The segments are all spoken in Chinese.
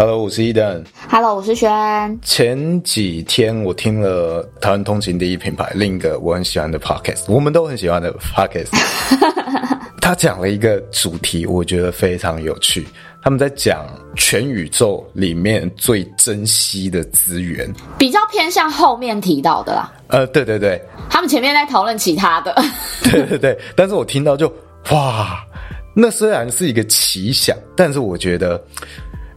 Hello，我是 Eden。Hello，我是轩。前几天我听了台湾通勤第一品牌另一个我很喜欢的 Podcast，我们都很喜欢的 Podcast。他讲了一个主题，我觉得非常有趣。他们在讲全宇宙里面最珍惜的资源，比较偏向后面提到的啦。呃，对对对，他们前面在讨论其他的。对对对，但是我听到就哇，那虽然是一个奇想，但是我觉得。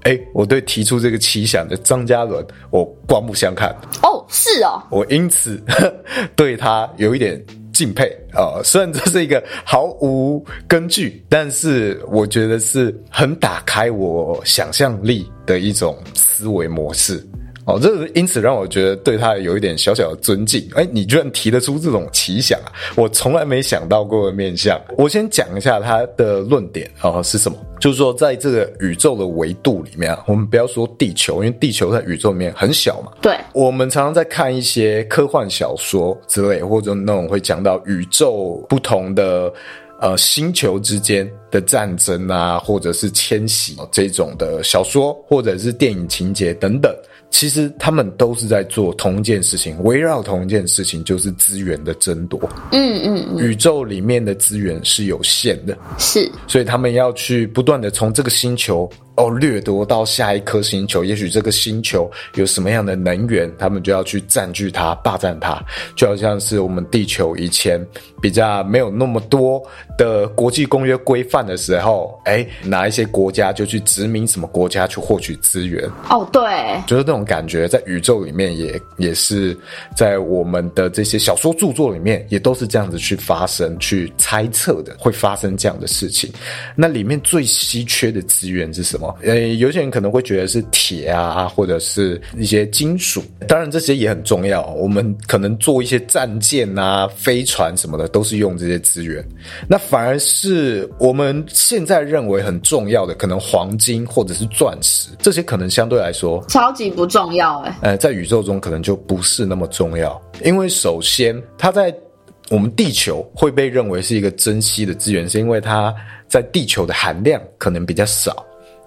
哎，我对提出这个奇想的张嘉伦，我刮目相看。哦，是哦，我因此呵对他有一点敬佩啊、呃。虽然这是一个毫无根据，但是我觉得是很打开我想象力的一种思维模式。哦，这因此让我觉得对他有一点小小的尊敬。哎，你居然提得出这种奇想啊！我从来没想到过的面相。我先讲一下他的论点啊、哦，是什么？就是说，在这个宇宙的维度里面啊，我们不要说地球，因为地球在宇宙里面很小嘛。对。我们常常在看一些科幻小说之类，或者那种会讲到宇宙不同的呃星球之间的战争啊，或者是迁徙这种的小说，或者是电影情节等等。其实他们都是在做同一件事情，围绕同一件事情，就是资源的争夺。嗯嗯嗯，宇宙里面的资源是有限的，是，所以他们要去不断的从这个星球。哦，掠夺到下一颗星球，也许这个星球有什么样的能源，他们就要去占据它、霸占它，就好像是我们地球以前比较没有那么多的国际公约规范的时候，哎，哪一些国家就去殖民什么国家去获取资源。哦，对，就是那种感觉，在宇宙里面也也是在我们的这些小说著作里面，也都是这样子去发生、去猜测的，会发生这样的事情。那里面最稀缺的资源是什么？呃，有些人可能会觉得是铁啊，或者是一些金属，当然这些也很重要。我们可能做一些战舰啊、飞船什么的，都是用这些资源。那反而是我们现在认为很重要的，可能黄金或者是钻石，这些可能相对来说超级不重要哎。呃，在宇宙中可能就不是那么重要，因为首先它在我们地球会被认为是一个珍稀的资源，是因为它在地球的含量可能比较少。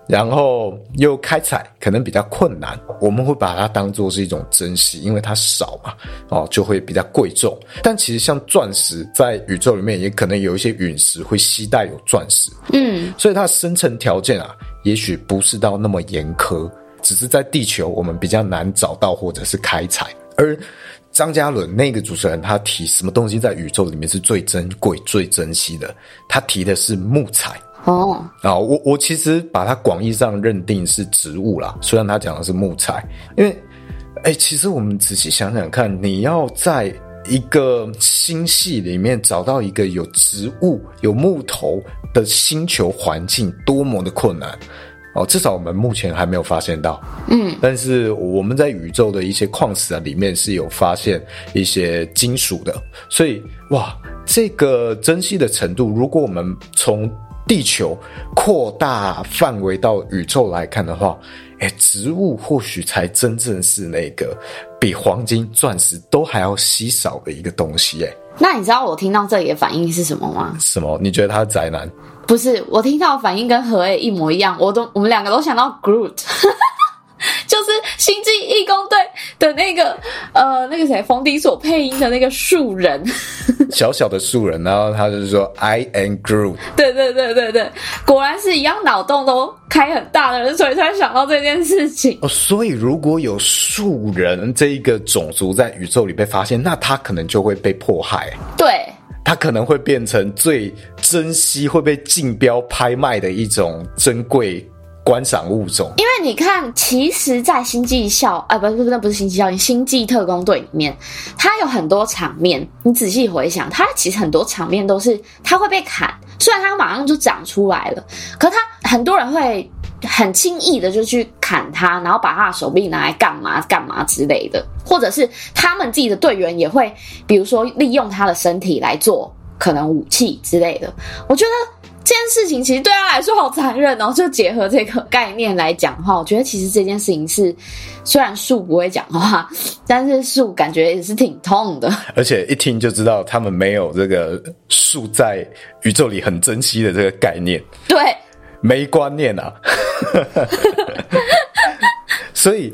然后又开采可能比较困难，我们会把它当做是一种珍惜，因为它少嘛，哦，就会比较贵重。但其实像钻石，在宇宙里面也可能有一些陨石会携带有钻石，嗯，所以它的生成条件啊，也许不是到那么严苛，只是在地球我们比较难找到或者是开采。而张嘉伦那个主持人他提什么东西在宇宙里面是最珍贵、最珍惜的？他提的是木材。哦，啊，我我其实把它广义上认定是植物啦，虽然他讲的是木材，因为，哎、欸，其实我们仔细想想看，你要在一个星系里面找到一个有植物、有木头的星球环境，多么的困难。哦！至少我们目前还没有发现到，嗯，但是我们在宇宙的一些矿石啊里面是有发现一些金属的，所以哇，这个珍惜的程度，如果我们从地球扩大范围到宇宙来看的话，哎，植物或许才真正是那个比黄金、钻石都还要稀少的一个东西。哎，那你知道我听到这里的反应是什么吗？什么？你觉得他是宅男？不是，我听到的反应跟何 A 一模一样。我都，我们两个都想到 Groot。就是《星际义工队》的那个呃，那个谁，冯迪所配音的那个树人，小小的树人，然后他就是说 “I am Groot”。对对对对对，果然是一样脑洞都开很大的人，所以才想到这件事情。哦，所以如果有树人这一个种族在宇宙里被发现，那他可能就会被迫害。对，他可能会变成最珍惜、会被竞标拍卖的一种珍贵。观赏物种，因为你看，其实，在星际校啊，不是不是，那不是星际校，星际特工队里面，它有很多场面，你仔细回想，它其实很多场面都是它会被砍，虽然它马上就长出来了，可它很多人会很轻易的就去砍他，然后把他的手臂拿来干嘛干嘛之类的，或者是他们自己的队员也会，比如说利用他的身体来做可能武器之类的。我觉得。这件事情其实对他来说好残忍哦。就结合这个概念来讲的话，我觉得其实这件事情是，虽然树不会讲话，但是树感觉也是挺痛的。而且一听就知道他们没有这个树在宇宙里很珍惜的这个概念。对，没观念啊。所以，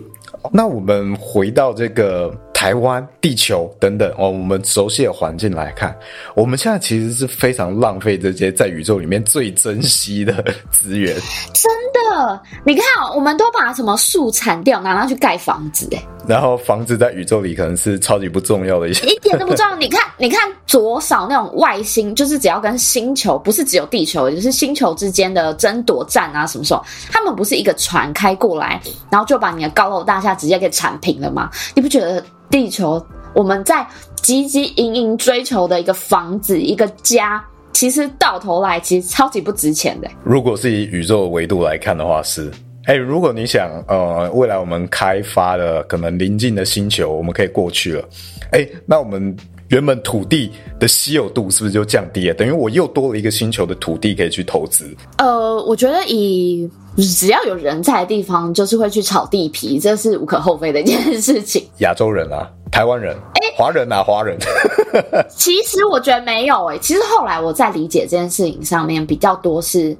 那我们回到这个。台湾、地球等等哦，我们熟悉的环境来看，我们现在其实是非常浪费这些在宇宙里面最珍惜的资源。真的，你看哦，我们都把什么树铲掉，拿它去盖房子，哎，然后房子在宇宙里可能是超级不重要的一些，一点都不重要。你看，你看左少那种外星，就是只要跟星球，不是只有地球，就是星球之间的争夺战啊，什么时候他们不是一个船开过来，然后就把你的高楼大厦直接给铲平了吗？你不觉得？地球，我们在汲汲营营追求的一个房子，一个家，其实到头来其实超级不值钱的。如果是以宇宙的维度来看的话，是。哎，如果你想，呃，未来我们开发的可能邻近的星球，我们可以过去了。哎，那我们原本土地的稀有度是不是就降低了？等于我又多了一个星球的土地可以去投资。呃，我觉得以。只要有人在的地方，就是会去炒地皮，这是无可厚非的一件事情。亚洲人啊，台湾人，哎、欸，华人啊，华人。其实我觉得没有哎、欸，其实后来我在理解这件事情上面比较多是，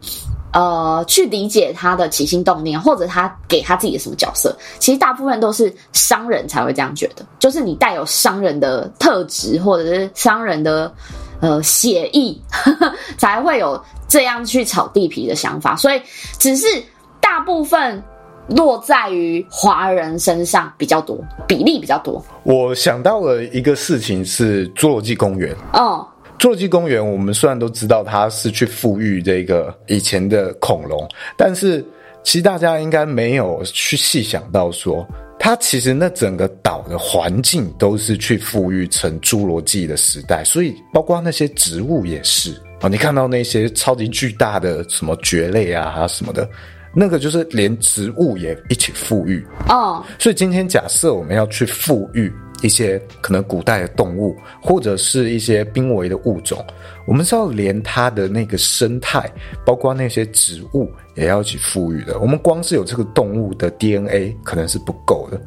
呃，去理解他的起心动念，或者他给他自己的什么角色。其实大部分都是商人才会这样觉得，就是你带有商人的特质，或者是商人的呃写意，才会有。这样去炒地皮的想法，所以只是大部分落在于华人身上比较多，比例比较多。我想到了一个事情是侏罗纪公园。哦，侏罗纪公园，我们虽然都知道它是去复育这个以前的恐龙，但是其实大家应该没有去细想到说，它其实那整个岛的环境都是去复育成侏罗纪的时代，所以包括那些植物也是。哦，你看到那些超级巨大的什么蕨类啊，还有什么的，那个就是连植物也一起富裕哦。所以今天假设我们要去复育一些可能古代的动物，或者是一些濒危的物种，我们是要连它的那个生态，包括那些植物也要一起复育的。我们光是有这个动物的 DNA 可能是不够的，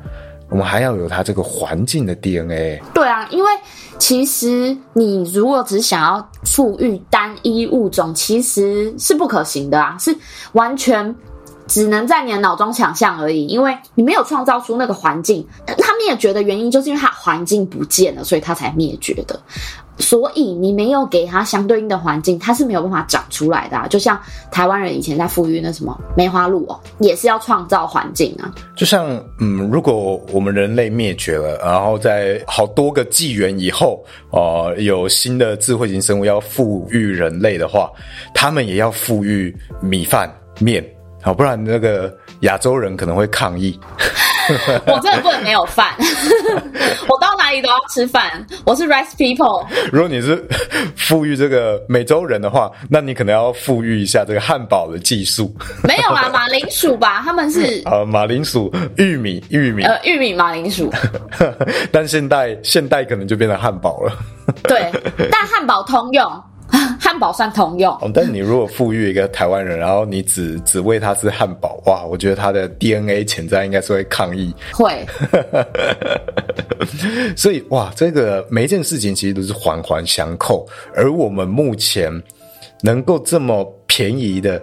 我们还要有它这个环境的 DNA。对啊，因为。其实，你如果只想要赋予单一物种，其实是不可行的啊，是完全只能在你的脑中想象而已，因为你没有创造出那个环境。灭绝的原因，就是因为它环境不见了，所以它才灭绝的。所以你没有给它相对应的环境，它是没有办法长出来的啊。就像台湾人以前在富裕那什么梅花鹿哦，也是要创造环境啊。就像嗯，如果我们人类灭绝了，然后在好多个纪元以后，呃，有新的智慧型生物要富裕人类的话，他们也要富裕米饭面，好，不然那个亚洲人可能会抗议。我真的不能没有饭，我到哪里都要吃饭。我是 rice people。如果你是富裕这个美洲人的话，那你可能要富裕一下这个汉堡的技术。没有啊，马铃薯吧？他们是呃马铃薯、玉米、玉米呃玉米马铃薯。但现代现代可能就变成汉堡了。对，但汉堡通用。汉堡算通用，哦，但你如果富裕一个台湾人，然后你只只喂他吃汉堡，哇，我觉得他的 DNA 潜在应该是会抗议，会。所以哇，这个每一件事情其实都是环环相扣，而我们目前能够这么便宜的。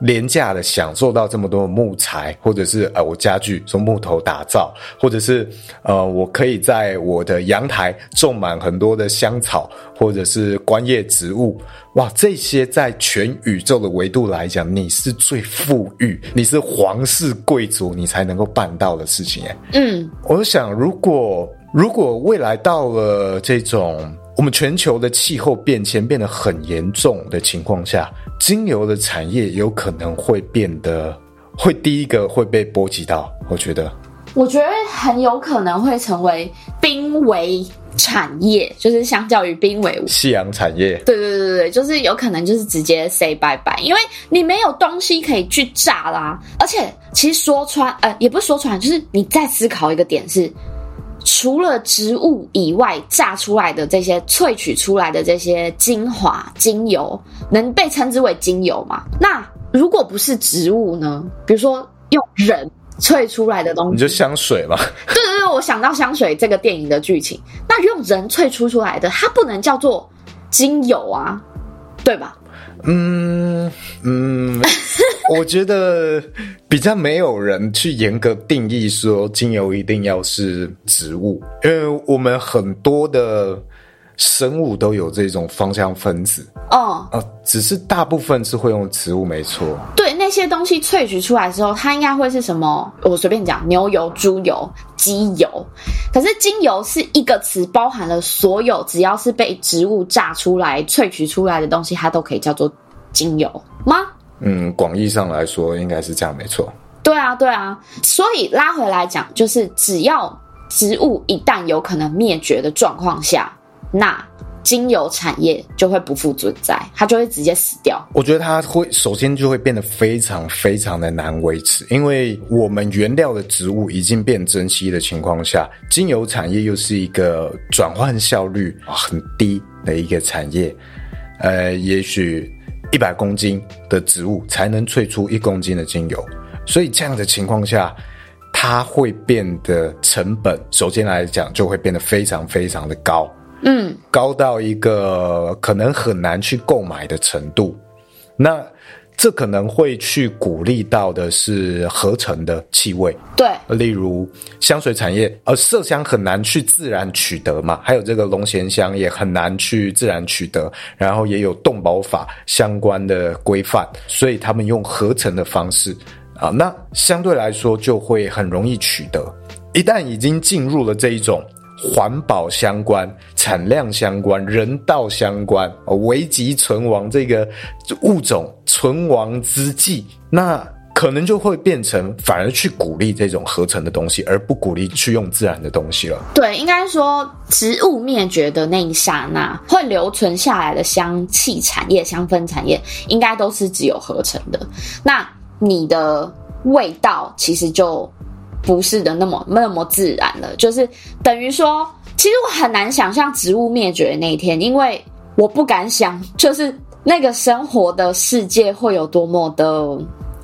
廉价的享受到这么多木材，或者是呃，我家具从木头打造，或者是呃，我可以在我的阳台种满很多的香草，或者是观叶植物，哇，这些在全宇宙的维度来讲，你是最富裕，你是皇室贵族，你才能够办到的事情，诶，嗯，我想，如果如果未来到了这种。我们全球的气候变迁变得很严重的情况下，精油的产业有可能会变得会第一个会被波及到。我觉得，我觉得很有可能会成为濒危产业，就是相较于濒危夕阳产业。对对对对，就是有可能就是直接 say 拜拜，因为你没有东西可以去炸啦。而且其实说穿，呃，也不是说穿，就是你再思考一个点是，除了植物以外，榨出来的这些萃取出来的这些精华精油，能被称之为精油吗？那如果不是植物呢？比如说用人。萃出来的东西，你就香水嘛？对对对，我想到香水这个电影的剧情。那用人萃出出来的，它不能叫做精油啊，对吧？嗯嗯，我觉得比较没有人去严格定义说精油一定要是植物，因为我们很多的。生物都有这种芳香分子，哦，呃，只是大部分是会用植物，没错。对，那些东西萃取出来之后，它应该会是什么？我随便讲，牛油、猪油、鸡油。可是精油是一个词，包含了所有只要是被植物榨出来、萃取出来的东西，它都可以叫做精油吗？嗯，广义上来说应该是这样，没错。对啊，对啊。所以拉回来讲，就是只要植物一旦有可能灭绝的状况下。那精油产业就会不复存在，它就会直接死掉。我觉得它会首先就会变得非常非常的难维持，因为我们原料的植物已经变珍稀的情况下，精油产业又是一个转换效率很低的一个产业。呃，也许一百公斤的植物才能萃出一公斤的精油，所以这样的情况下，它会变得成本首先来讲就会变得非常非常的高。嗯，高到一个可能很难去购买的程度，那这可能会去鼓励到的是合成的气味，对，例如香水产业，呃麝香很难去自然取得嘛，还有这个龙涎香也很难去自然取得，然后也有动保法相关的规范，所以他们用合成的方式啊，那相对来说就会很容易取得，一旦已经进入了这一种。环保相关、产量相关、人道相关、危急存亡这个物种存亡之际，那可能就会变成反而去鼓励这种合成的东西，而不鼓励去用自然的东西了。对，应该说植物灭绝的那一刹那，会留存下来的香气产业、香氛产业，应该都是只有合成的。那你的味道其实就。不是的，那么那么自然了，就是等于说，其实我很难想象植物灭绝的那一天，因为我不敢想，就是那个生活的世界会有多么的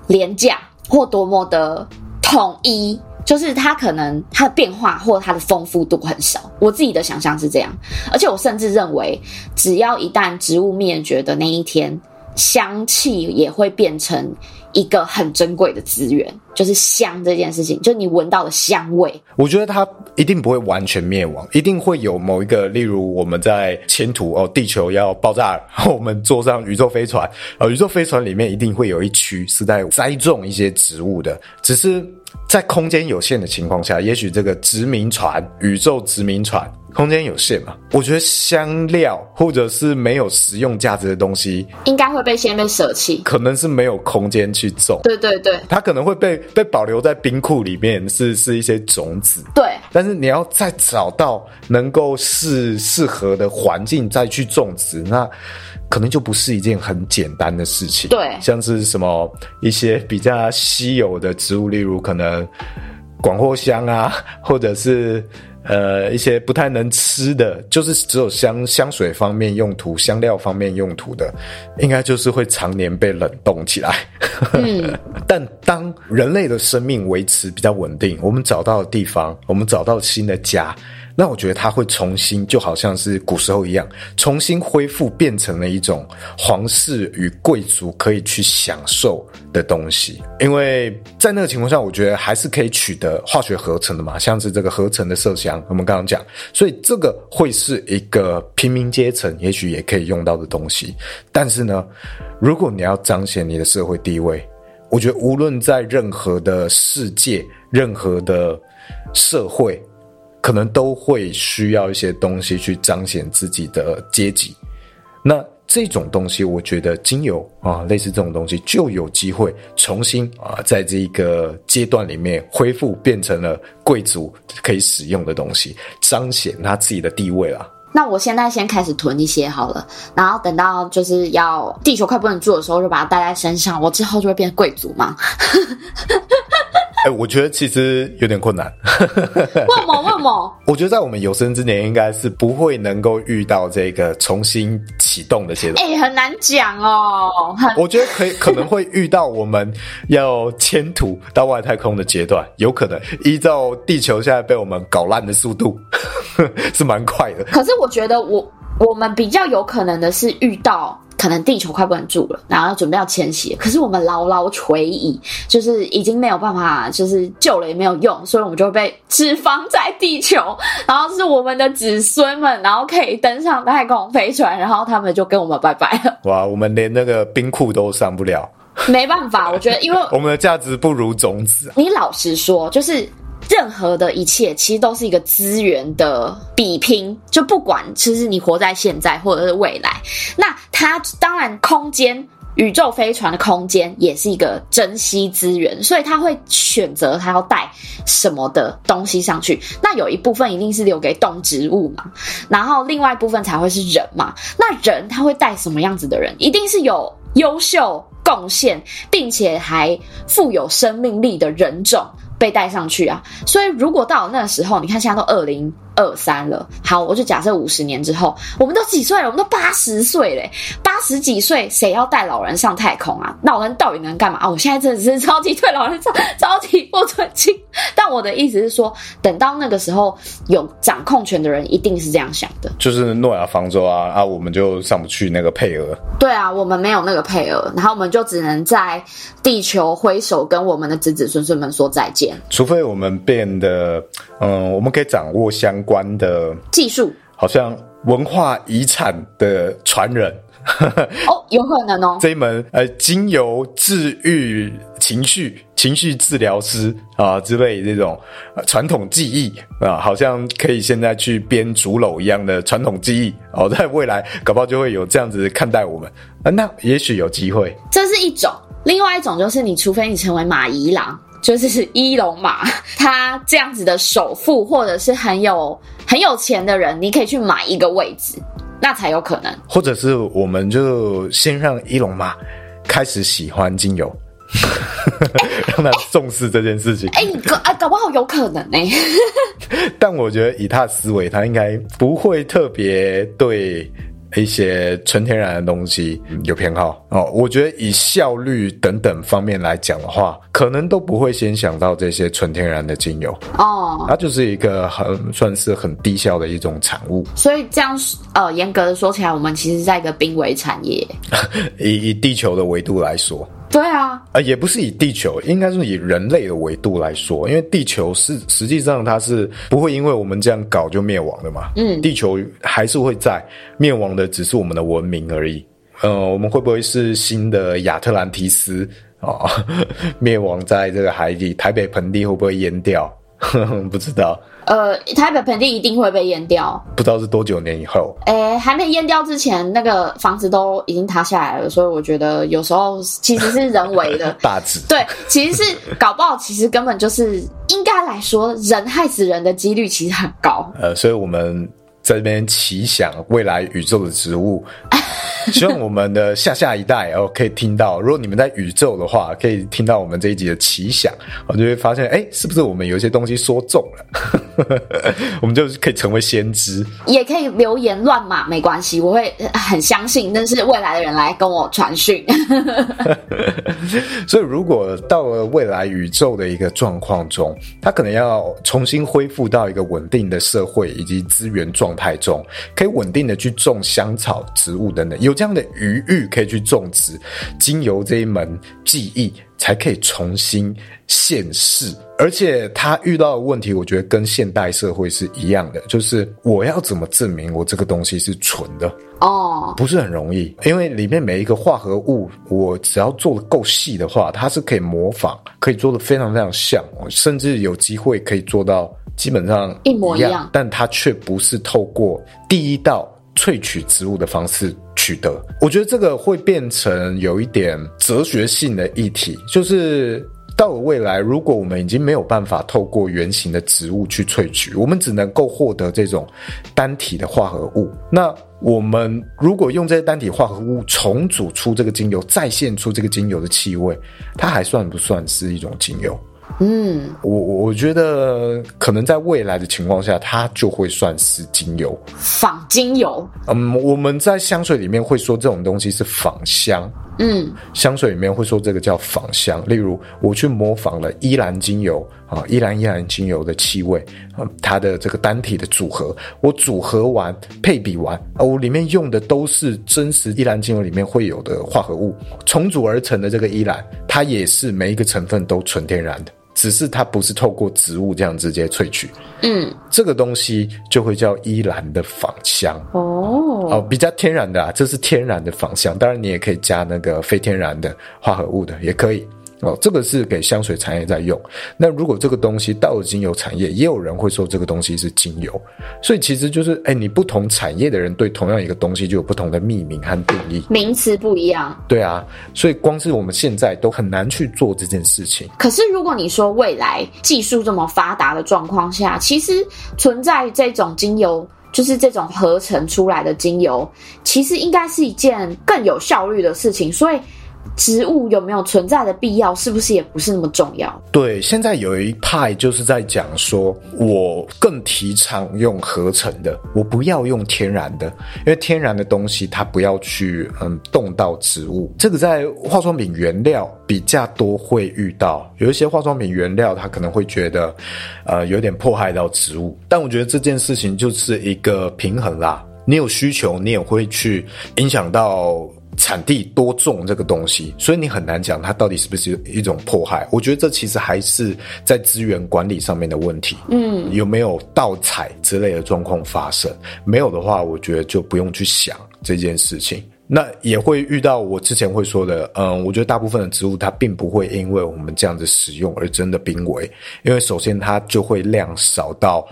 廉价或多么的统一，就是它可能它的变化或它的丰富度很少。我自己的想象是这样，而且我甚至认为，只要一旦植物灭绝的那一天，香气也会变成。一个很珍贵的资源，就是香这件事情，就你闻到的香味。我觉得它一定不会完全灭亡，一定会有某一个，例如我们在前途哦，地球要爆炸，然后我们坐上宇宙飞船，呃，宇宙飞船里面一定会有一区是在栽种一些植物的，只是在空间有限的情况下，也许这个殖民船，宇宙殖民船。空间有限嘛？我觉得香料或者是没有实用价值的东西，应该会被先被舍弃。可能是没有空间去种。对对对，它可能会被被保留在冰库里面，是是一些种子。对，但是你要再找到能够适适合的环境再去种植，那可能就不是一件很简单的事情。对，像是什么一些比较稀有的植物，例如可能广藿香啊，或者是。呃，一些不太能吃的，就是只有香香水方面用途、香料方面用途的，应该就是会常年被冷冻起来。嗯，但当人类的生命维持比较稳定，我们找到的地方，我们找到新的家。那我觉得它会重新，就好像是古时候一样，重新恢复，变成了一种皇室与贵族可以去享受的东西。因为在那个情况下，我觉得还是可以取得化学合成的嘛，像是这个合成的麝香，我们刚刚讲，所以这个会是一个平民阶层也许也可以用到的东西。但是呢，如果你要彰显你的社会地位，我觉得无论在任何的世界，任何的社会。可能都会需要一些东西去彰显自己的阶级。那这种东西，我觉得精油啊，类似这种东西，就有机会重新啊，在这个阶段里面恢复，变成了贵族可以使用的东西，彰显他自己的地位了。那我现在先开始囤一些好了，然后等到就是要地球快不能住的时候，就把它带在身上，我之后就会变贵族嘛。哎、欸，我觉得其实有点困难。为什么？为什么？我觉得在我们有生之年，应该是不会能够遇到这个重新启动的阶段。哎、欸，很难讲哦。我觉得可以，可能会遇到我们要迁土到外太空的阶段，有可能依照地球现在被我们搞烂的速度，是蛮快的。可是我觉得我，我我们比较有可能的是遇到。可能地球快不能住了，然后准备要迁徙，可是我们牢牢垂矣，就是已经没有办法，就是救了也没有用，所以我们就会被置放在地球，然后是我们的子孙们，然后可以登上太空飞船，然后他们就跟我们拜拜了。哇，我们连那个冰库都上不了，没办法，我觉得因为 我们的价值不如种子。你老实说，就是。任何的一切其实都是一个资源的比拼，就不管其实你活在现在或者是未来，那它当然空间宇宙飞船的空间也是一个珍稀资源，所以他会选择他要带什么的东西上去。那有一部分一定是留给动植物嘛，然后另外一部分才会是人嘛。那人他会带什么样子的人？一定是有优秀贡献，并且还富有生命力的人种。被带上去啊！所以如果到了那个时候，你看现在都二零二三了，好，我就假设五十年之后，我们都几岁了？我们都八十岁嘞，八十几岁，谁要带老人上太空啊？老人到底能干嘛啊？我现在真的是超级对老人超 超级不尊敬。但我的意思是说，等到那个时候，有掌控权的人一定是这样想的，就是诺亚方舟啊啊，我们就上不去那个配额。对啊，我们没有那个配额，然后我们就只能在地球挥手跟我们的子子孙孙们说再见，除非我们变得，嗯，我们可以掌握相。关的技术，好像文化遗产的传人哦，有可能哦。这一门呃，精油治愈情绪、情绪治疗师啊之类的这种传统技艺啊，好像可以现在去编竹篓一样的传统技艺哦，在未来搞不好就会有这样子看待我们啊，那也许有机会。这是一种，另外一种就是你除非你成为马姨郎。就是伊隆马，他这样子的首富，或者是很有很有钱的人，你可以去买一个位置，那才有可能。或者是我们就先让伊隆马开始喜欢精油，让他重视这件事情。哎、欸，搞啊，搞不好有可能呢、欸。但我觉得以他的思维，他应该不会特别对。一些纯天然的东西有偏好。哦，我觉得以效率等等方面来讲的话，可能都不会先想到这些纯天然的精油。哦，它就是一个很算是很低效的一种产物。所以这样呃，严格的说起来，我们其实在一个濒危产业，以以地球的维度来说。对啊，也不是以地球，应该是以人类的维度来说，因为地球是实际上它是不会因为我们这样搞就灭亡的嘛。嗯，地球还是会在，灭亡的只是我们的文明而已。呃，我们会不会是新的亚特兰提斯啊？灭亡在这个海底，台北盆地会不会淹掉？不知道。呃，台北盆地一定会被淹掉，不知道是多久年以后。诶、欸，还没淹掉之前，那个房子都已经塌下来了，所以我觉得有时候其实是人为的。大致对，其实是搞不好，其实根本就是应该来说，人害死人的几率其实很高。呃，所以我们在这边奇想未来宇宙的植物。希望我们的下下一代哦可以听到，如果你们在宇宙的话，可以听到我们这一集的奇想，我就会发现，哎，是不是我们有一些东西说中了？我们就可以成为先知，也可以留言乱码没关系，我会很相信那是未来的人来跟我传讯。所以，如果到了未来宇宙的一个状况中，他可能要重新恢复到一个稳定的社会以及资源状态中，可以稳定的去种香草植物等等，有。这样的余裕可以去种植精油这一门技艺，才可以重新现世。而且他遇到的问题，我觉得跟现代社会是一样的，就是我要怎么证明我这个东西是纯的？哦，不是很容易，因为里面每一个化合物，我只要做的够细的话，它是可以模仿，可以做的非常非常像，甚至有机会可以做到基本上一模一样，但它却不是透过第一道。萃取植物的方式取得。我觉得这个会变成有一点哲学性的议题，就是。到了未来，如果我们已经没有办法透过原形的植物去萃取，我们只能够获得这种单体的化合物。那我们如果用这些单体化合物重组出这个精油，再现出这个精油的气味，它还算不算是一种精油？嗯，我我觉得可能在未来的情况下，它就会算是精油，仿精油。嗯，我们在香水里面会说这种东西是仿香。嗯，香水里面会说这个叫仿香，例如我去模仿了依兰精油啊，依兰依兰精油的气味啊，它的这个单体的组合，我组合完配比完啊，我里面用的都是真实依兰精油里面会有的化合物重组而成的这个依兰，它也是每一个成分都纯天然的。只是它不是透过植物这样直接萃取，嗯，这个东西就会叫依兰的仿香。哦，哦，比较天然的啊，这是天然的仿香，当然你也可以加那个非天然的化合物的，也可以。哦，这个是给香水产业在用。那如果这个东西到了精油产业，也有人会说这个东西是精油。所以其实就是，哎，你不同产业的人对同样一个东西就有不同的命名和定义，名词不一样。对啊，所以光是我们现在都很难去做这件事情。可是如果你说未来技术这么发达的状况下，其实存在这种精油，就是这种合成出来的精油，其实应该是一件更有效率的事情。所以。植物有没有存在的必要，是不是也不是那么重要？对，现在有一派就是在讲说，我更提倡用合成的，我不要用天然的，因为天然的东西它不要去嗯动到植物。这个在化妆品原料比较多会遇到，有一些化妆品原料它可能会觉得呃有点迫害到植物，但我觉得这件事情就是一个平衡啦。你有需求，你也会去影响到。产地多种这个东西，所以你很难讲它到底是不是一种迫害。我觉得这其实还是在资源管理上面的问题。嗯，有没有盗采之类的状况发生？没有的话，我觉得就不用去想这件事情。那也会遇到我之前会说的，嗯，我觉得大部分的植物它并不会因为我们这样子使用而真的濒危，因为首先它就会量少到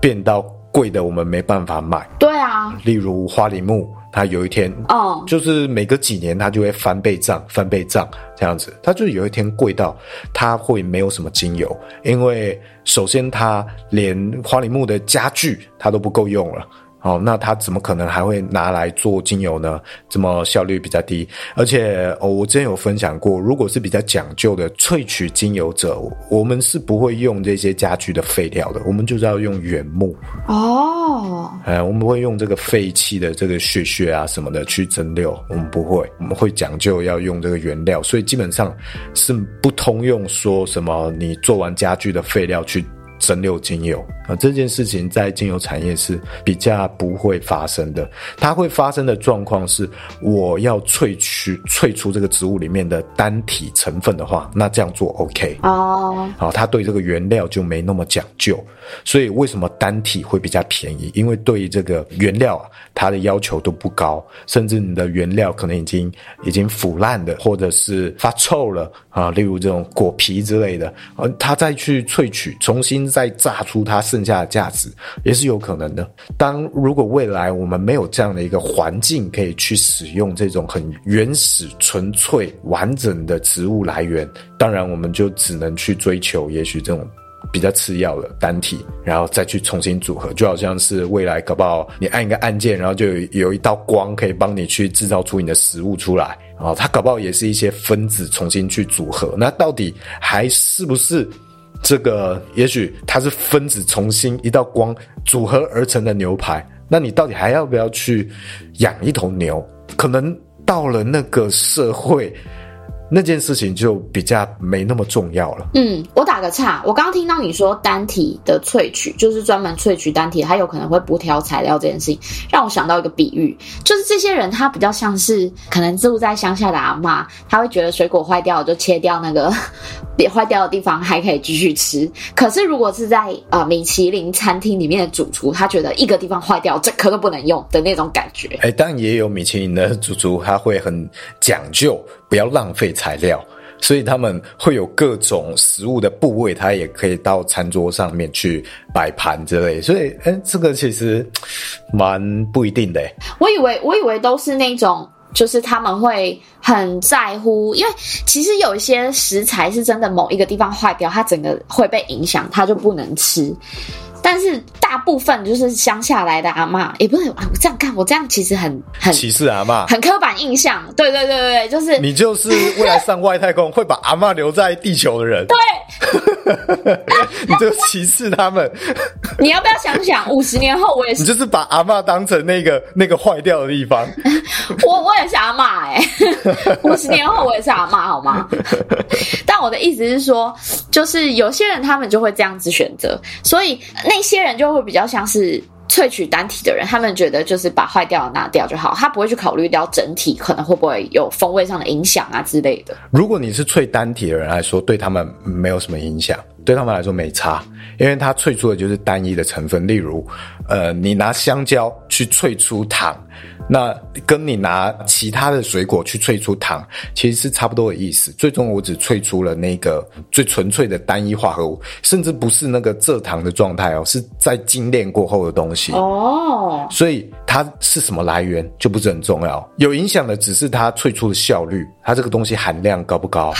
变到贵的我们没办法买。对啊，例如花梨木。它有一天，哦，就是每隔几年它就会翻倍涨，翻倍涨这样子，它就有一天贵到它会没有什么精油，因为首先它连花梨木的家具它都不够用了。哦，那它怎么可能还会拿来做精油呢？怎么效率比较低，而且哦，我之前有分享过，如果是比较讲究的萃取精油者，我们是不会用这些家具的废料的，我们就是要用原木。哦，哎，我们会用这个废弃的这个屑屑啊什么的去蒸馏，我们不会，我们会讲究要用这个原料，所以基本上是不通用说什么你做完家具的废料去。蒸馏精油啊，这件事情在精油产业是比较不会发生的。它会发生的状况是，我要萃取萃出这个植物里面的单体成分的话，那这样做 OK 哦。好，它对这个原料就没那么讲究。所以为什么单体会比较便宜？因为对于这个原料啊，它的要求都不高，甚至你的原料可能已经已经腐烂的，或者是发臭了啊，例如这种果皮之类的，呃，它再去萃取，重新再榨出它剩下的价值，也是有可能的。当如果未来我们没有这样的一个环境可以去使用这种很原始、纯粹、完整的植物来源，当然我们就只能去追求，也许这种。比较次要的单体，然后再去重新组合，就好像是未来搞不好你按一个按键，然后就有一道光可以帮你去制造出你的食物出来啊。它搞不好也是一些分子重新去组合，那到底还是不是这个？也许它是分子重新一道光组合而成的牛排，那你到底还要不要去养一头牛？可能到了那个社会。那件事情就比较没那么重要了。嗯，我打个岔，我刚刚听到你说单体的萃取，就是专门萃取单体，它有可能会不挑材料这件事情，让我想到一个比喻，就是这些人他比较像是可能住在乡下的阿嬷，他会觉得水果坏掉了就切掉那个别 坏掉的地方，还可以继续吃。可是如果是在呃米其林餐厅里面的主厨，他觉得一个地方坏掉，这颗都不能用的那种感觉。哎，当然也有米其林的主厨，他会很讲究。不要浪费材料所以他们会有各种食物的部位，它也可以到餐桌上面去摆盘之类。所以，哎，这个其实蛮不一定的。我以为，我以为都是那种，就是他们会很在乎，因为其实有一些食材是真的某一个地方坏掉，它整个会被影响，它就不能吃。但是大部分就是乡下来的阿妈，也不是啊。我这样看，我这样其实很很歧视阿妈，很刻板印象。对对对对，就是你就是未来上外太空会把阿嬷留在地球的人。对，你就歧视他们。你要不要想想，五十年后我也是。你就是把阿嬷当成那个那个坏掉的地方。我我也是阿妈哎、欸，五十年后我也是阿妈好吗？但我的意思是说，就是有些人他们就会这样子选择，所以。那一些人就会比较像是萃取单体的人，他们觉得就是把坏掉的拿掉就好，他不会去考虑掉整体可能会不会有风味上的影响啊之类的。如果你是萃单体的人来说，对他们没有什么影响，对他们来说没差，因为它萃出的就是单一的成分。例如，呃，你拿香蕉去萃出糖。那跟你拿其他的水果去萃出糖，其实是差不多的意思。最终我只萃出了那个最纯粹的单一化合物，甚至不是那个蔗糖的状态哦，是在精炼过后的东西哦。所以它是什么来源就不是很重要，有影响的只是它萃出的效率，它这个东西含量高不高？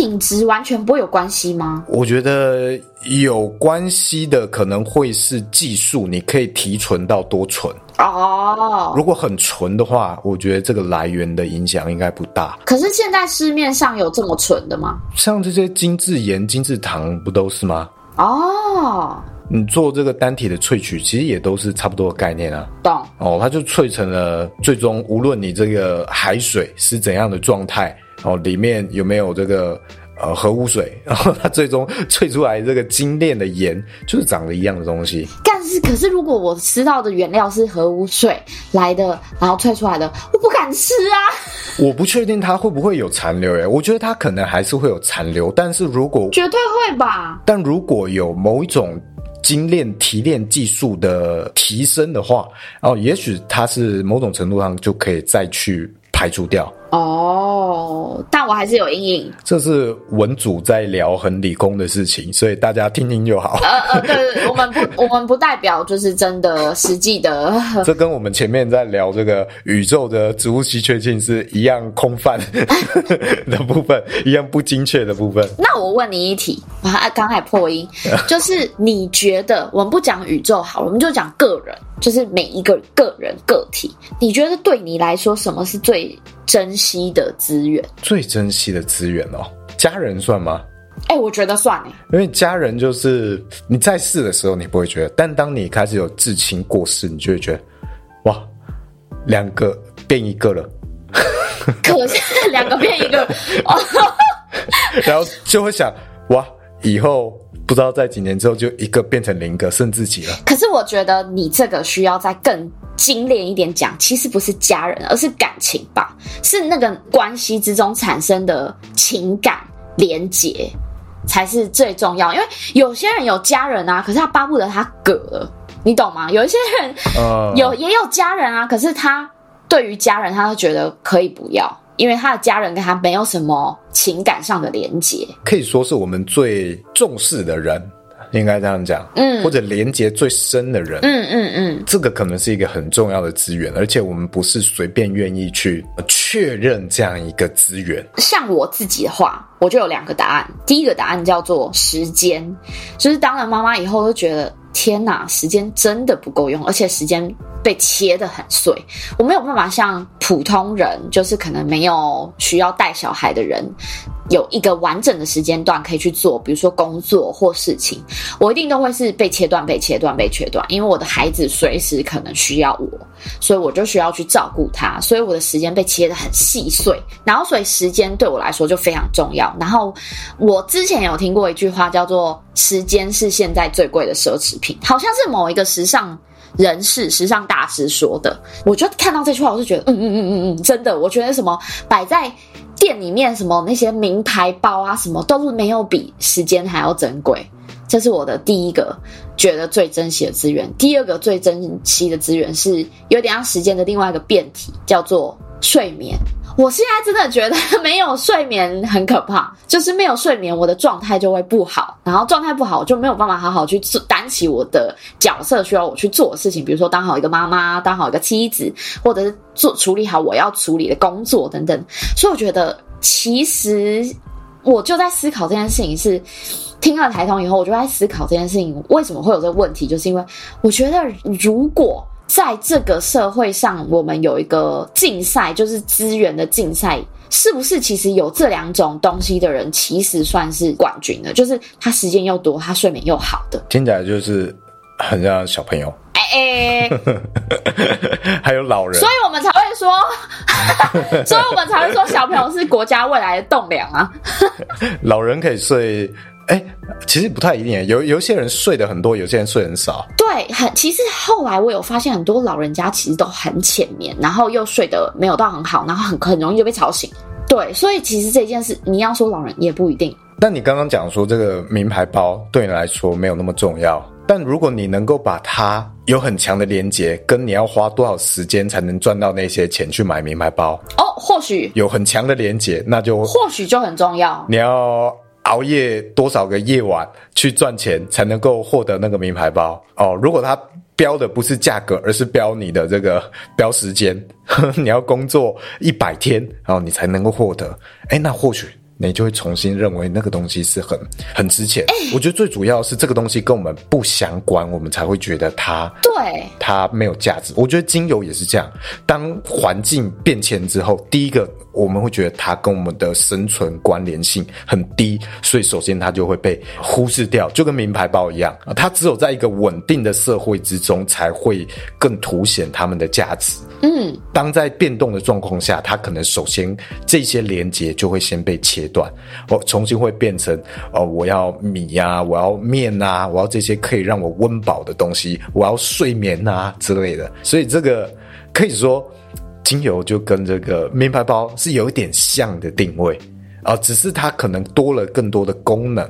品质完全不会有关系吗？我觉得有关系的可能会是技术，你可以提纯到多纯。哦，如果很纯的话，我觉得这个来源的影响应该不大。可是现在市面上有这么纯的吗？像这些精制盐、精制糖不都是吗？哦，你做这个单体的萃取，其实也都是差不多的概念啊。懂哦，它就萃成了最终，无论你这个海水是怎样的状态，哦，里面有没有这个。呃，核污水，然后它最终萃出来这个精炼的盐，就是长得一样的东西。但是，可是如果我吃到的原料是核污水来的，然后萃出来的，我不敢吃啊。我不确定它会不会有残留诶，我觉得它可能还是会有残留。但是如果绝对会吧。但如果有某一种精炼提炼技术的提升的话，哦，也许它是某种程度上就可以再去排除掉。哦，但我还是有阴影。这是文主在聊很理工的事情，所以大家听听就好。呃呃，对，我们不，我们不代表就是真的实际的。这跟我们前面在聊这个宇宙的植物稀缺性是一样空泛 的部分，一样不精确的部分。那我问你一题，啊，刚才破音，就是你觉得，我们不讲宇宙好了，我们就讲个人，就是每一个个人个体，你觉得对你来说，什么是最珍惜的资源，最珍惜的资源哦，家人算吗？哎、欸，我觉得算哎，因为家人就是你在世的时候你不会觉得，但当你开始有至亲过世，你就会觉得，哇，两个变一个了，可是两个变一个，哦 然后就会想，哇，以后不知道在几年之后就一个变成零个，剩自己了。可是我觉得你这个需要再更。精炼一点讲，其实不是家人，而是感情吧，是那个关系之中产生的情感连结才是最重要。因为有些人有家人啊，可是他巴不得他嗝了，你懂吗？有一些人 有也有家人啊，可是他对于家人，他都觉得可以不要，因为他的家人跟他没有什么情感上的连结，可以说是我们最重视的人。应该这样讲，嗯，或者连接最深的人，嗯嗯嗯，这个可能是一个很重要的资源，而且我们不是随便愿意去确认这样一个资源。像我自己的话，我就有两个答案。第一个答案叫做时间，就是当了妈妈以后，都觉得天哪，时间真的不够用，而且时间被切得很碎，我没有办法像普通人，就是可能没有需要带小孩的人。有一个完整的时间段可以去做，比如说工作或事情，我一定都会是被切断、被切断、被切断，因为我的孩子随时可能需要我，所以我就需要去照顾他，所以我的时间被切得很细碎，然后所以时间对我来说就非常重要。然后我之前有听过一句话叫做“时间是现在最贵的奢侈品”，好像是某一个时尚人士、时尚大师说的。我就看到这句话，我就觉得，嗯嗯嗯嗯嗯，真的，我觉得什么摆在。店里面什么那些名牌包啊，什么都是没有比时间还要珍贵。这是我的第一个觉得最珍惜的资源。第二个最珍惜的资源是有点像时间的另外一个变体，叫做睡眠。我现在真的觉得没有睡眠很可怕，就是没有睡眠，我的状态就会不好，然后状态不好，我就没有办法好好去担起我的角色需要我去做的事情，比如说当好一个妈妈，当好一个妻子，或者是做处理好我要处理的工作等等。所以我觉得，其实我就在思考这件事情是，听了台通以后，我就在思考这件事情为什么会有这个问题，就是因为我觉得如果。在这个社会上，我们有一个竞赛，就是资源的竞赛，是不是？其实有这两种东西的人，其实算是冠军的，就是他时间又多，他睡眠又好的。听起来就是很像小朋友，哎哎，还有老人，所以我们才会说，所以我们才会说，小朋友是国家未来的栋梁啊。老人可以睡。哎，其实不太一定，有有些人睡得很多，有些人睡很少。对，很其实后来我有发现，很多老人家其实都很浅眠，然后又睡得没有到很好，然后很很容易就被吵醒。对，所以其实这件事，你要说老人也不一定。但你刚刚讲说这个名牌包对你来说没有那么重要，但如果你能够把它有很强的连接，跟你要花多少时间才能赚到那些钱去买名牌包哦，或许有很强的连接，那就或许就很重要。你要。熬夜多少个夜晚去赚钱才能够获得那个名牌包哦？如果他标的不是价格，而是标你的这个 标时间，你要工作一百天，然后你才能够获得。诶，那或许。你就会重新认为那个东西是很很值钱。欸、我觉得最主要是这个东西跟我们不相关，我们才会觉得它对它没有价值。我觉得精油也是这样，当环境变迁之后，第一个我们会觉得它跟我们的生存关联性很低，所以首先它就会被忽视掉，就跟名牌包一样，它只有在一个稳定的社会之中才会更凸显它们的价值。嗯，当在变动的状况下，它可能首先这些连接就会先被切。断，我重新会变成哦，我要米呀、我要面啊，我要这些可以让我温饱的东西，我要睡眠啊之类的。所以这个可以说，精油就跟这个名牌包是有一点像的定位啊，只是它可能多了更多的功能。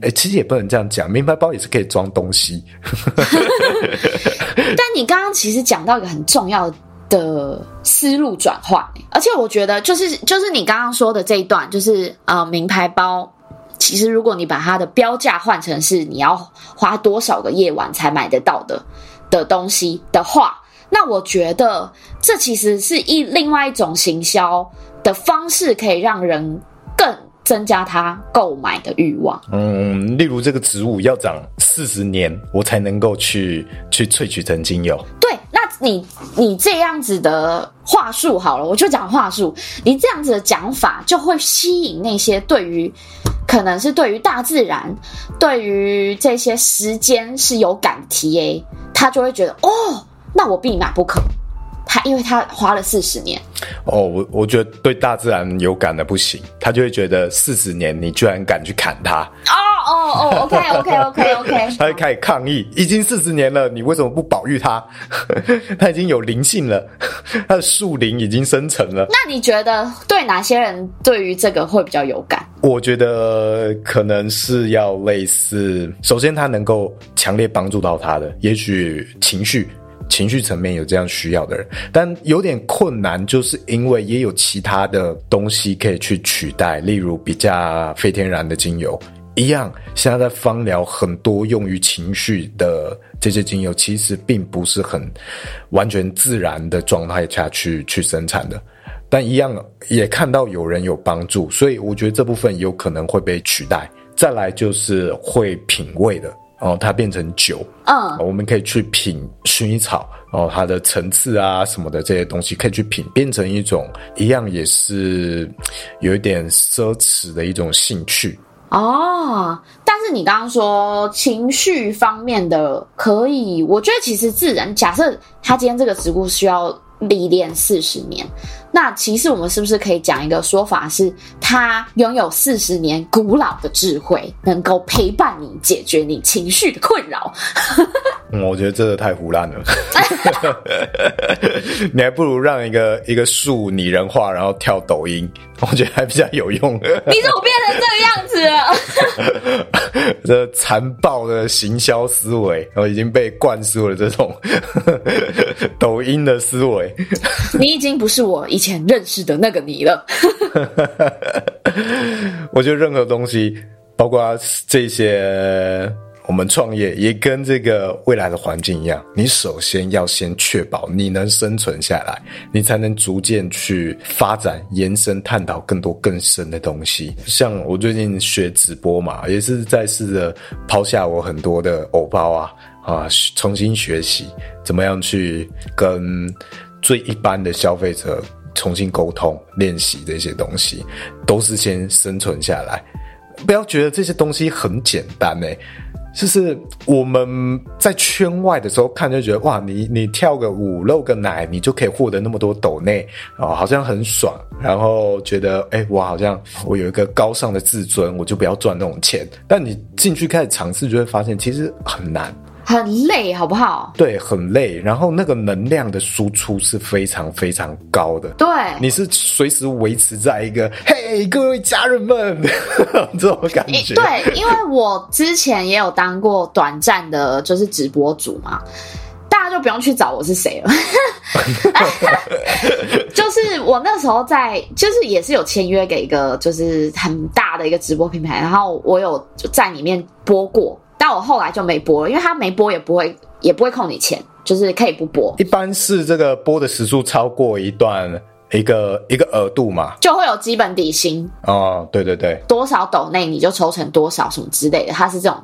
哎，其实也不能这样讲，名牌包也是可以装东西。但你刚刚其实讲到一个很重要的。思路转换，而且我觉得就是就是你刚刚说的这一段，就是呃名牌包，其实如果你把它的标价换成是你要花多少个夜晚才买得到的的东西的话，那我觉得这其实是一另外一种行销的方式，可以让人更增加他购买的欲望。嗯，例如这个植物要长四十年，我才能够去去萃取成精油。对。那你你这样子的话术好了，我就讲话术。你这样子的讲法，就会吸引那些对于可能是对于大自然、对于这些时间是有感的 TA，他就会觉得哦，那我必买不可。他因为他花了四十年。哦，我我觉得对大自然有感的不行，他就会觉得四十年你居然敢去砍它。哦哦哦，OK OK OK OK，他就开始抗议，已经四十年了，你为什么不保育它？它已经有灵性了，它的树林已经生成了。那你觉得对哪些人对于这个会比较有感？我觉得可能是要类似，首先他能够强烈帮助到他的，也许情绪。情绪层面有这样需要的人，但有点困难，就是因为也有其他的东西可以去取代，例如比较非天然的精油一样。现在在芳疗很多用于情绪的这些精油，其实并不是很完全自然的状态下去去生产的，但一样也看到有人有帮助，所以我觉得这部分有可能会被取代。再来就是会品味的。哦，它变成酒，嗯，我们可以去品薰衣草，哦，它的层次啊什么的这些东西可以去品，变成一种一样也是有一点奢侈的一种兴趣。哦，但是你刚刚说情绪方面的可以，我觉得其实自然，假设他今天这个植物需要。历练四十年，那其实我们是不是可以讲一个说法是，他拥有四十年古老的智慧，能够陪伴你解决你情绪的困扰？嗯，我觉得这个太胡乱了。你还不如让一个一个树拟人化，然后跳抖音，我觉得还比较有用。你怎么变成这个样子了？这残暴的行销思维，然后已经被灌输了这种 抖音的思维。你已经不是我以前认识的那个你了。我觉得任何东西，包括这些。我们创业也跟这个未来的环境一样，你首先要先确保你能生存下来，你才能逐渐去发展、延伸、探讨更多更深的东西。像我最近学直播嘛，也是在试着抛下我很多的偶包啊啊，重新学习怎么样去跟最一般的消费者重新沟通、练习这些东西，都是先生存下来。不要觉得这些东西很简单欸。就是我们在圈外的时候看，就觉得哇，你你跳个舞、露个奶，你就可以获得那么多抖内啊，好像很爽。然后觉得哎、欸，我好像我有一个高尚的自尊，我就不要赚那种钱。但你进去开始尝试，就会发现其实很难。很累，好不好？对，很累。然后那个能量的输出是非常非常高的。对，你是随时维持在一个“嘿，各位家人们” 这种感觉。对，因为我之前也有当过短暂的，就是直播主嘛，大家就不用去找我是谁了。就是我那时候在，就是也是有签约给一个就是很大的一个直播品牌，然后我有在里面播过。但我后来就没播了，因为他没播也不会也不会扣你钱，就是可以不播。一般是这个播的时数超过一段一个一个额度嘛，就会有基本底薪。哦，对对对，多少斗内你就抽成多少什么之类的，它是这种。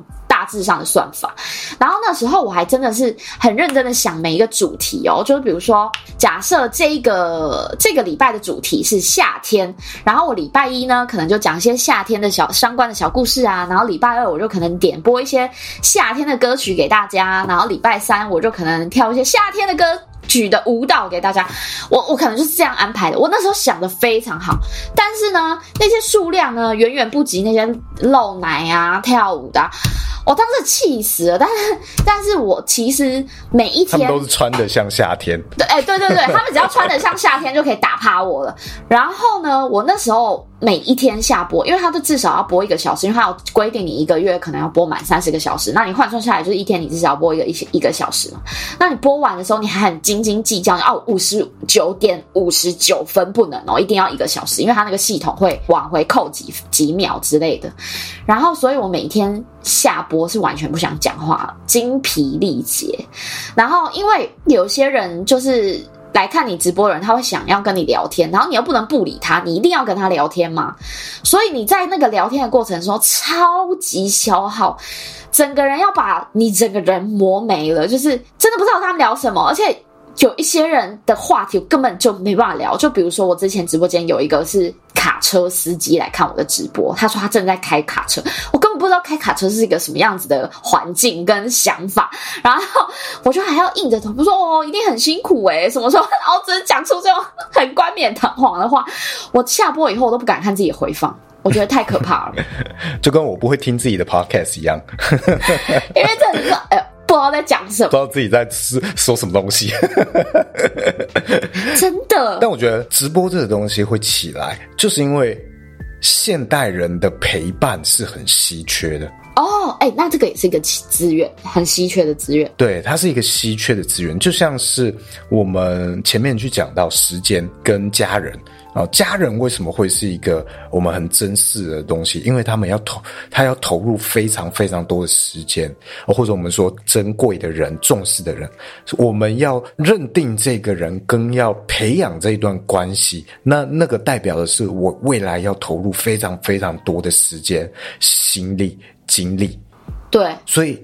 大致上的算法，然后那时候我还真的是很认真的想每一个主题哦，就是比如说，假设这一个这个礼拜的主题是夏天，然后我礼拜一呢可能就讲一些夏天的小相关的小故事啊，然后礼拜二我就可能点播一些夏天的歌曲给大家，然后礼拜三我就可能跳一些夏天的歌曲的舞蹈给大家，我我可能就是这样安排的。我那时候想的非常好，但是呢，那些数量呢远远不及那些露奶啊跳舞的。我当时气死了，但是，但是我其实每一天他们都是穿的像夏天，对，哎，对对对，他们只要穿的像夏天就可以打趴我了。然后呢，我那时候每一天下播，因为他都至少要播一个小时，因为他有规定你一个月可能要播满三十个小时，那你换算下来就是一天你至少要播一个一一个小时嘛。那你播完的时候，你还很斤斤计较，哦，五十九点五十九分不能哦，一定要一个小时，因为他那个系统会往回扣几几秒之类的。然后，所以我每天下播是完全不想讲话，精疲力竭。然后，因为有些人就是来看你直播的人，他会想要跟你聊天，然后你又不能不理他，你一定要跟他聊天嘛。所以你在那个聊天的过程中，超级消耗，整个人要把你整个人磨没了，就是真的不知道他们聊什么，而且。有一些人的话题根本就没办法聊，就比如说我之前直播间有一个是卡车司机来看我的直播，他说他正在开卡车，我根不知道开卡车是一个什么样子的环境跟想法，然后我就还要硬着头皮说哦，一定很辛苦诶、欸、什么时候，然后只能讲出这种很冠冕堂皇的话，我下播以后我都不敢看自己回放，我觉得太可怕了，就跟我不会听自己的 podcast 一样，因为这是哎。呃不知道在讲什么，不知道自己在说说什么东西，真的。但我觉得直播这个东西会起来，就是因为现代人的陪伴是很稀缺的。哦，哎，那这个也是一个资源，很稀缺的资源。对，它是一个稀缺的资源，就像是我们前面去讲到时间跟家人。啊，家人为什么会是一个我们很珍视的东西？因为他们要投，他要投入非常非常多的时间，或者我们说珍贵的人、重视的人，我们要认定这个人，跟要培养这一段关系，那那个代表的是我未来要投入非常非常多的时间、心力、精力。对，所以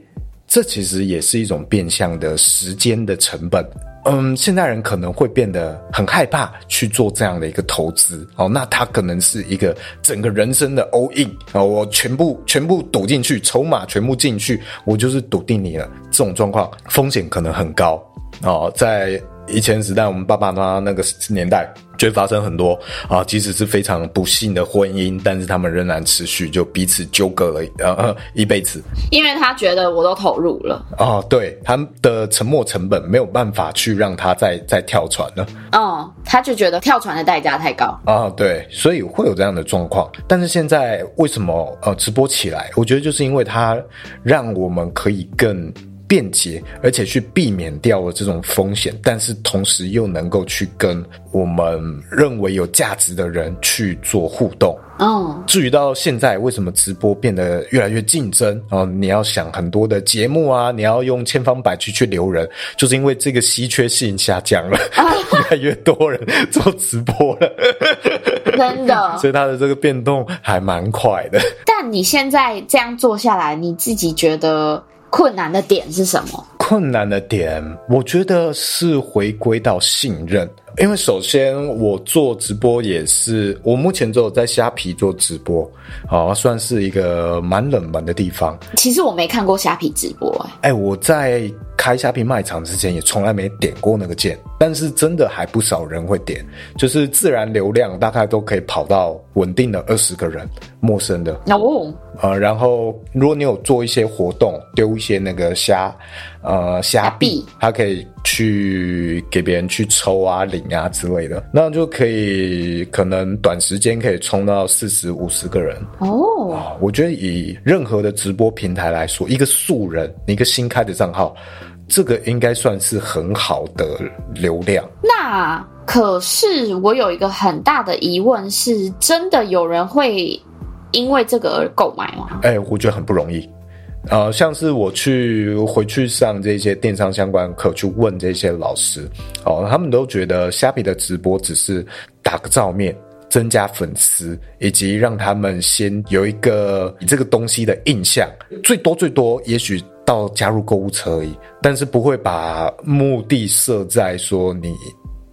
这其实也是一种变相的时间的成本。嗯，现代人可能会变得很害怕去做这样的一个投资哦，那他可能是一个整个人生的 all in 哦，我全部全部赌进去，筹码全部进去，我就是赌定你了。这种状况风险可能很高哦，在以前时代，我们爸爸妈妈那个年代，就会发生很多啊，即使是非常不幸的婚姻，但是他们仍然持续就彼此纠葛了呃一辈子，因为他觉得我都投入了啊，对，他们的沉没成本没有办法去让他再再跳船了，嗯，他就觉得跳船的代价太高啊，对，所以会有这样的状况。但是现在为什么呃直播起来？我觉得就是因为它让我们可以更。便捷，而且去避免掉了这种风险，但是同时又能够去跟我们认为有价值的人去做互动。嗯，至于到现在为什么直播变得越来越竞争哦，你要想很多的节目啊，你要用千方百计去留人，就是因为这个稀缺性下降了，越来越多人做直播了，真的，所以它的这个变动还蛮快的。但你现在这样做下来，你自己觉得？困难的点是什么？困难的点，我觉得是回归到信任。因为首先我做直播也是，我目前只有在虾皮做直播，啊，算是一个蛮冷门的地方。其实我没看过虾皮直播，欸，哎，我在开虾皮卖场之前也从来没点过那个键，但是真的还不少人会点，就是自然流量大概都可以跑到稳定的二十个人，陌生的哦，呃，然后如果你有做一些活动，丢一些那个虾。呃，虾币，它可以去给别人去抽啊、领啊之类的，那就可以可能短时间可以冲到四十五十个人哦。啊，我觉得以任何的直播平台来说，一个素人，一个新开的账号，这个应该算是很好的流量。那可是我有一个很大的疑问，是真的有人会因为这个而购买吗？哎，我觉得很不容易。呃，像是我去回去上这些电商相关课，去问这些老师，哦，他们都觉得虾皮的直播只是打个照面，增加粉丝，以及让他们先有一个这个东西的印象，最多最多也许到加入购物车而已，但是不会把目的设在说你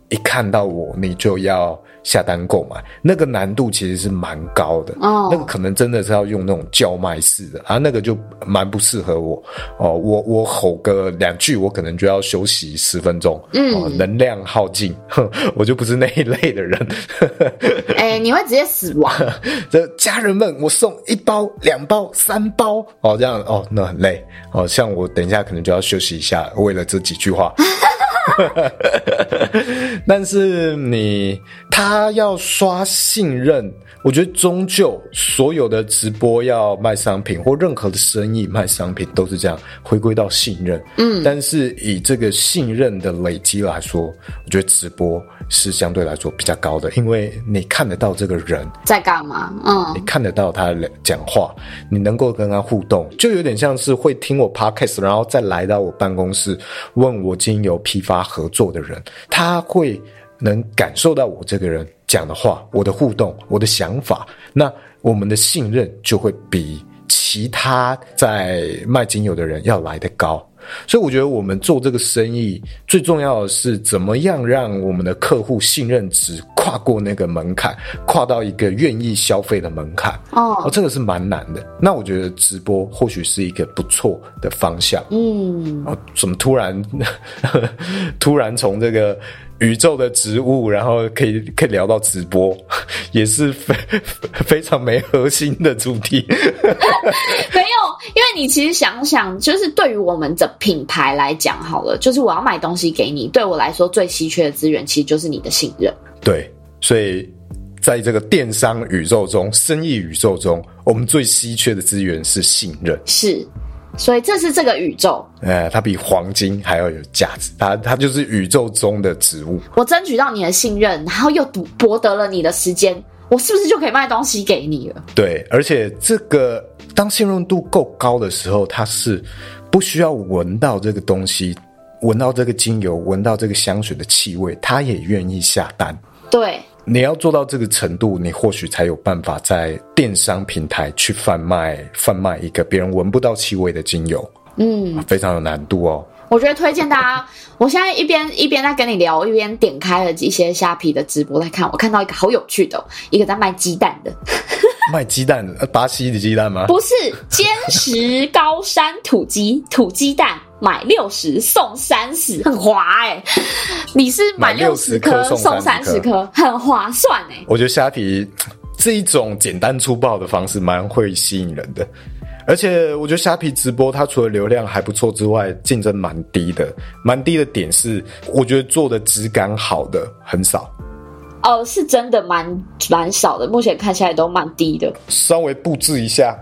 一看到我你就要。下单购买那个难度其实是蛮高的哦，那个可能真的是要用那种叫卖式的啊，那个就蛮不适合我哦。我我吼个两句，我可能就要休息十分钟，嗯、哦，能量耗尽，我就不是那一类的人。哎、欸，你会直接死亡。这家人们，我送一包、两包、三包哦，这样哦，那很累哦。像我等一下可能就要休息一下，为了这几句话。但是你他要刷信任，我觉得终究所有的直播要卖商品或任何的生意卖商品都是这样，回归到信任。嗯，但是以这个信任的累积来说，我觉得直播是相对来说比较高的，因为你看得到这个人。在干嘛，嗯，你看得到他讲话，你能够跟他互动，就有点像是会听我 podcast，然后再来到我办公室问我经由批发合作的人，他会能感受到我这个人讲的话，我的互动，我的想法，那我们的信任就会比其他在卖精油的人要来得高。所以我觉得我们做这个生意最重要的是怎么样让我们的客户信任值跨过那个门槛，跨到一个愿意消费的门槛。哦，这个是蛮难的。那我觉得直播或许是一个不错的方向。嗯，哦，怎么突然 突然从这个。宇宙的植物，然后可以可以聊到直播，也是非 非常没核心的主题。没有，因为你其实想想，就是对于我们的品牌来讲，好了，就是我要买东西给你，对我来说最稀缺的资源，其实就是你的信任。对，所以在这个电商宇宙中、生意宇宙中，我们最稀缺的资源是信任。是。所以这是这个宇宙，呃，它比黄金还要有价值，它它就是宇宙中的植物。我争取到你的信任，然后又夺博得了你的时间，我是不是就可以卖东西给你了？对，而且这个当信任度够高的时候，它是不需要闻到这个东西，闻到这个精油，闻到这个香水的气味，他也愿意下单。对。你要做到这个程度，你或许才有办法在电商平台去贩卖贩卖一个别人闻不到气味的精油，嗯，非常有难度哦。我觉得推荐大家，我现在一边一边在跟你聊，一边点开了一些虾皮的直播来看，我看到一个好有趣的，一个在卖鸡蛋的，卖鸡蛋的，巴西的鸡蛋吗？不是，坚实高山土鸡土鸡蛋。买六十送三十，很划哎、欸！你是买六十颗送三十颗，很划算哎、欸！我觉得虾皮这一种简单粗暴的方式蛮会吸引人的，而且我觉得虾皮直播它除了流量还不错之外，竞争蛮低的。蛮低的点是，我觉得做的质感好的很少。哦，是真的蛮蛮少的，目前看起来都蛮低的。稍微布置一下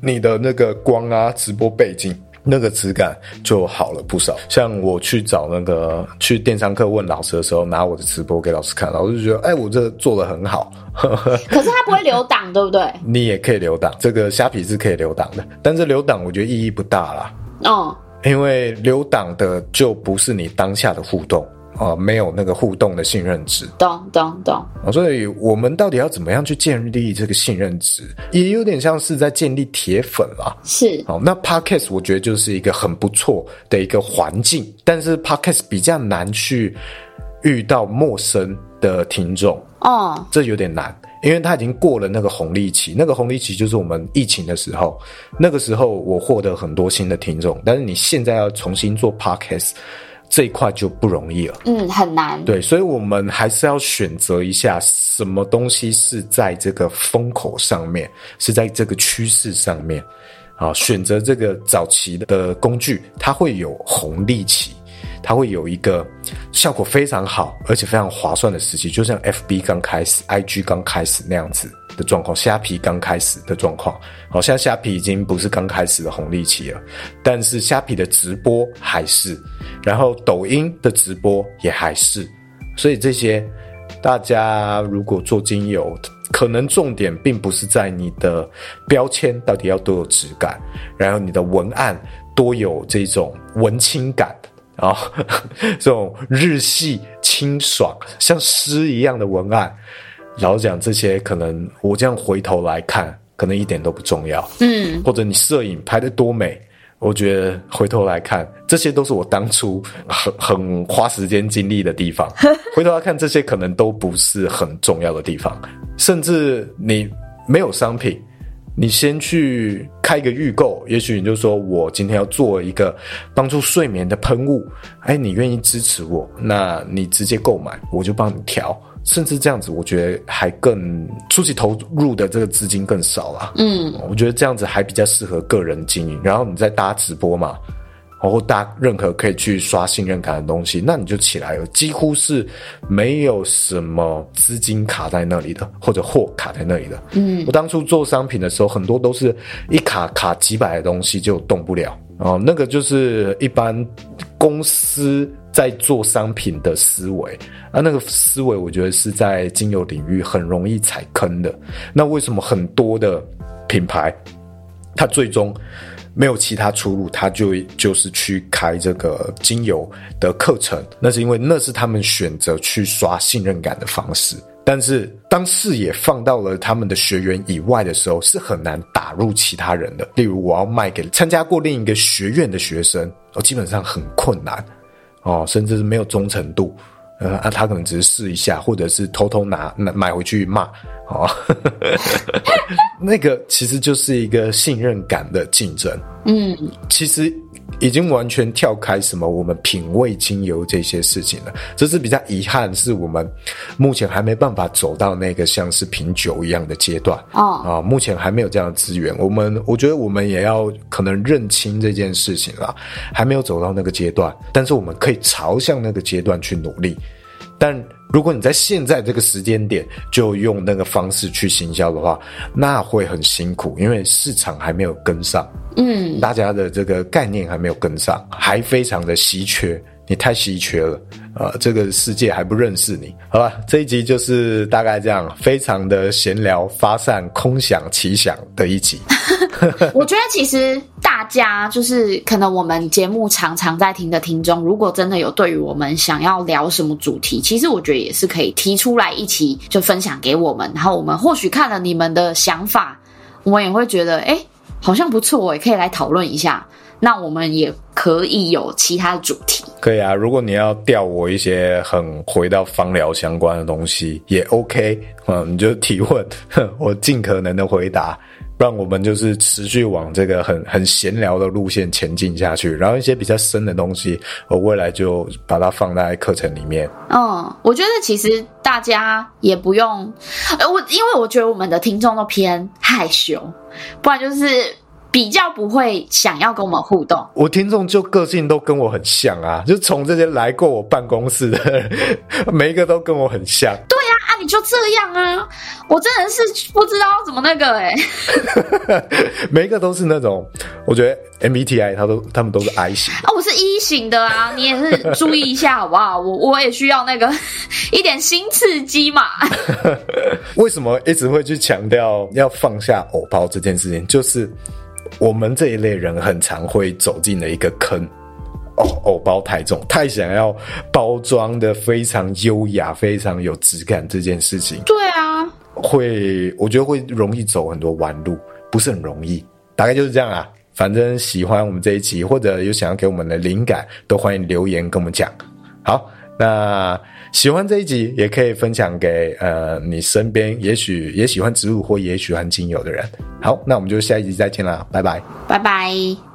你的那个光啊，直播背景那个质感就好了不少。像我去找那个去电商课问老师的时候，拿我的直播给老师看，老师就觉得，哎、欸，我这做的很好。可是它不会留档，对不对？你也可以留档，这个虾皮是可以留档的，但是留档我觉得意义不大啦。哦，因为留档的就不是你当下的互动。啊、呃，没有那个互动的信任值，懂懂懂。所以我们到底要怎么样去建立这个信任值，也有点像是在建立铁粉啦。是，好，那 Podcast 我觉得就是一个很不错的一个环境，但是 Podcast 比较难去遇到陌生的听众。哦，这有点难，因为他已经过了那个红利期，那个红利期就是我们疫情的时候，那个时候我获得很多新的听众，但是你现在要重新做 Podcast。这一块就不容易了，嗯，很难。对，所以我们还是要选择一下什么东西是在这个风口上面，是在这个趋势上面，啊，选择这个早期的工具，它会有红利期，它会有一个效果非常好，而且非常划算的时期，就像 FB 刚开始，IG 刚开始那样子。的状况，虾皮刚开始的状况，好像虾皮已经不是刚开始的红利期了，但是虾皮的直播还是，然后抖音的直播也还是，所以这些大家如果做精油，可能重点并不是在你的标签到底要多有质感，然后你的文案多有这种文青感。啊，这种日系清爽像诗一样的文案。老实讲，这些可能我这样回头来看，可能一点都不重要。嗯，或者你摄影拍得多美，我觉得回头来看，这些都是我当初很很花时间精力的地方。回头来看，这些可能都不是很重要的地方。甚至你没有商品，你先去开一个预购，也许你就说我今天要做一个帮助睡眠的喷雾，哎，你愿意支持我，那你直接购买，我就帮你调。甚至这样子，我觉得还更初期投入的这个资金更少啦。嗯，我觉得这样子还比较适合个人经营。然后你再搭直播嘛，然后搭任何可以去刷信任感的东西，那你就起来了。几乎是没有什么资金卡在那里的，或者货卡在那里的。嗯，我当初做商品的时候，很多都是一卡卡几百的东西就动不了。哦，那个就是一般公司在做商品的思维，啊，那个思维我觉得是在精油领域很容易踩坑的。那为什么很多的品牌，它最终没有其他出路，它就就是去开这个精油的课程？那是因为那是他们选择去刷信任感的方式。但是，当视野放到了他们的学员以外的时候，是很难打入其他人的。例如，我要卖给参加过另一个学院的学生，哦，基本上很困难，哦，甚至是没有忠诚度。呃，啊，他可能只是试一下，或者是偷偷拿买买回去骂，哦，那个其实就是一个信任感的竞争。嗯，其实。已经完全跳开什么我们品味精油这些事情了，这是比较遗憾，是我们目前还没办法走到那个像是品酒一样的阶段哦啊，目前还没有这样的资源。我们我觉得我们也要可能认清这件事情了，还没有走到那个阶段，但是我们可以朝向那个阶段去努力。但如果你在现在这个时间点就用那个方式去行销的话，那会很辛苦，因为市场还没有跟上，嗯，大家的这个概念还没有跟上，还非常的稀缺，你太稀缺了，呃，这个世界还不认识你，好吧？这一集就是大概这样，非常的闲聊、发散、空想、奇想的一集。我觉得其实大家就是可能我们节目常常在听的听众，如果真的有对于我们想要聊什么主题，其实我觉得也是可以提出来一起就分享给我们，然后我们或许看了你们的想法，我们也会觉得哎，好像不错，也可以来讨论一下。那我们也可以有其他的主题，可以啊。如果你要调我一些很回到芳疗相关的东西，也 OK 嗯，你就提问，我尽可能的回答。不然我们就是持续往这个很很闲聊的路线前进下去，然后一些比较深的东西，我未来就把它放在课程里面。嗯，我觉得其实大家也不用，呃，我因为我觉得我们的听众都偏害羞，不然就是。比较不会想要跟我们互动，我听众就个性都跟我很像啊，就从这些来过我办公室的，每一个都跟我很像。对你就这样啊，我真的是不知道怎么那个哎、欸，每一个都是那种，我觉得 MBTI 他都他们都是 I 型啊，我是 E 型的啊，你也是注意一下好不好？我我也需要那个 一点新刺激嘛。为什么一直会去强调要放下偶包这件事情？就是。我们这一类人很常会走进了一个坑，哦，偶包太重，太想要包装的非常优雅、非常有质感这件事情。对啊，会，我觉得会容易走很多弯路，不是很容易。大概就是这样啊。反正喜欢我们这一集，或者有想要给我们的灵感，都欢迎留言跟我们讲。好，那。喜欢这一集，也可以分享给呃你身边也许也喜欢植物或也喜欢精油的人。好，那我们就下一集再见啦，拜拜，拜拜。